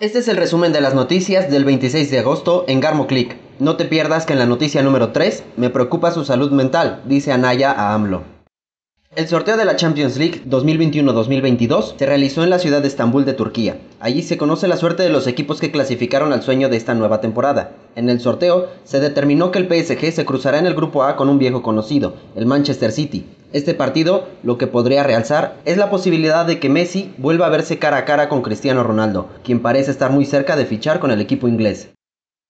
Este es el resumen de las noticias del 26 de agosto en Garmo Click. No te pierdas que en la noticia número 3 me preocupa su salud mental, dice Anaya a AMLO. El sorteo de la Champions League 2021-2022 se realizó en la ciudad de Estambul de Turquía. Allí se conoce la suerte de los equipos que clasificaron al sueño de esta nueva temporada. En el sorteo se determinó que el PSG se cruzará en el grupo A con un viejo conocido, el Manchester City. Este partido lo que podría realzar es la posibilidad de que Messi vuelva a verse cara a cara con Cristiano Ronaldo, quien parece estar muy cerca de fichar con el equipo inglés.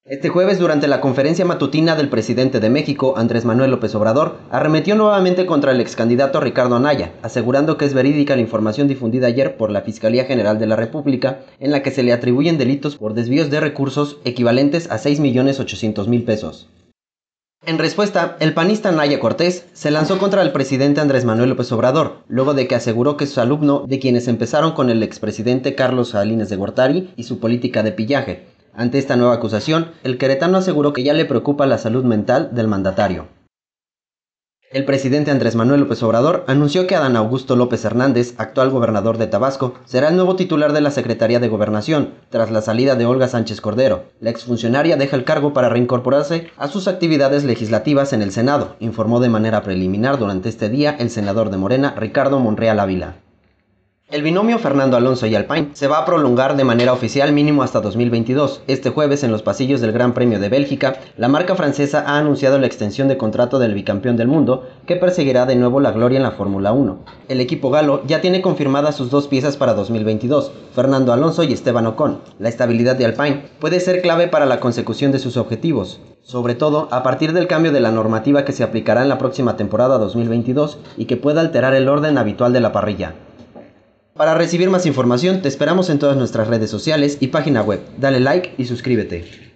Este jueves, durante la conferencia matutina del presidente de México, Andrés Manuel López Obrador, arremetió nuevamente contra el ex candidato Ricardo Anaya, asegurando que es verídica la información difundida ayer por la Fiscalía General de la República, en la que se le atribuyen delitos por desvíos de recursos equivalentes a 6.800.000 pesos. En respuesta, el panista Naya Cortés se lanzó contra el presidente Andrés Manuel López Obrador, luego de que aseguró que su alumno de quienes empezaron con el expresidente Carlos Salinas de Gortari y su política de pillaje. Ante esta nueva acusación, el queretano aseguró que ya le preocupa la salud mental del mandatario. El presidente Andrés Manuel López Obrador anunció que Adán Augusto López Hernández, actual gobernador de Tabasco, será el nuevo titular de la Secretaría de Gobernación, tras la salida de Olga Sánchez Cordero. La exfuncionaria deja el cargo para reincorporarse a sus actividades legislativas en el Senado, informó de manera preliminar durante este día el senador de Morena, Ricardo Monreal Ávila. El binomio Fernando Alonso y Alpine se va a prolongar de manera oficial mínimo hasta 2022. Este jueves, en los pasillos del Gran Premio de Bélgica, la marca francesa ha anunciado la extensión de contrato del bicampeón del mundo, que perseguirá de nuevo la gloria en la Fórmula 1. El equipo galo ya tiene confirmadas sus dos piezas para 2022, Fernando Alonso y Esteban Ocon. La estabilidad de Alpine puede ser clave para la consecución de sus objetivos, sobre todo a partir del cambio de la normativa que se aplicará en la próxima temporada 2022 y que pueda alterar el orden habitual de la parrilla. Para recibir más información te esperamos en todas nuestras redes sociales y página web. Dale like y suscríbete.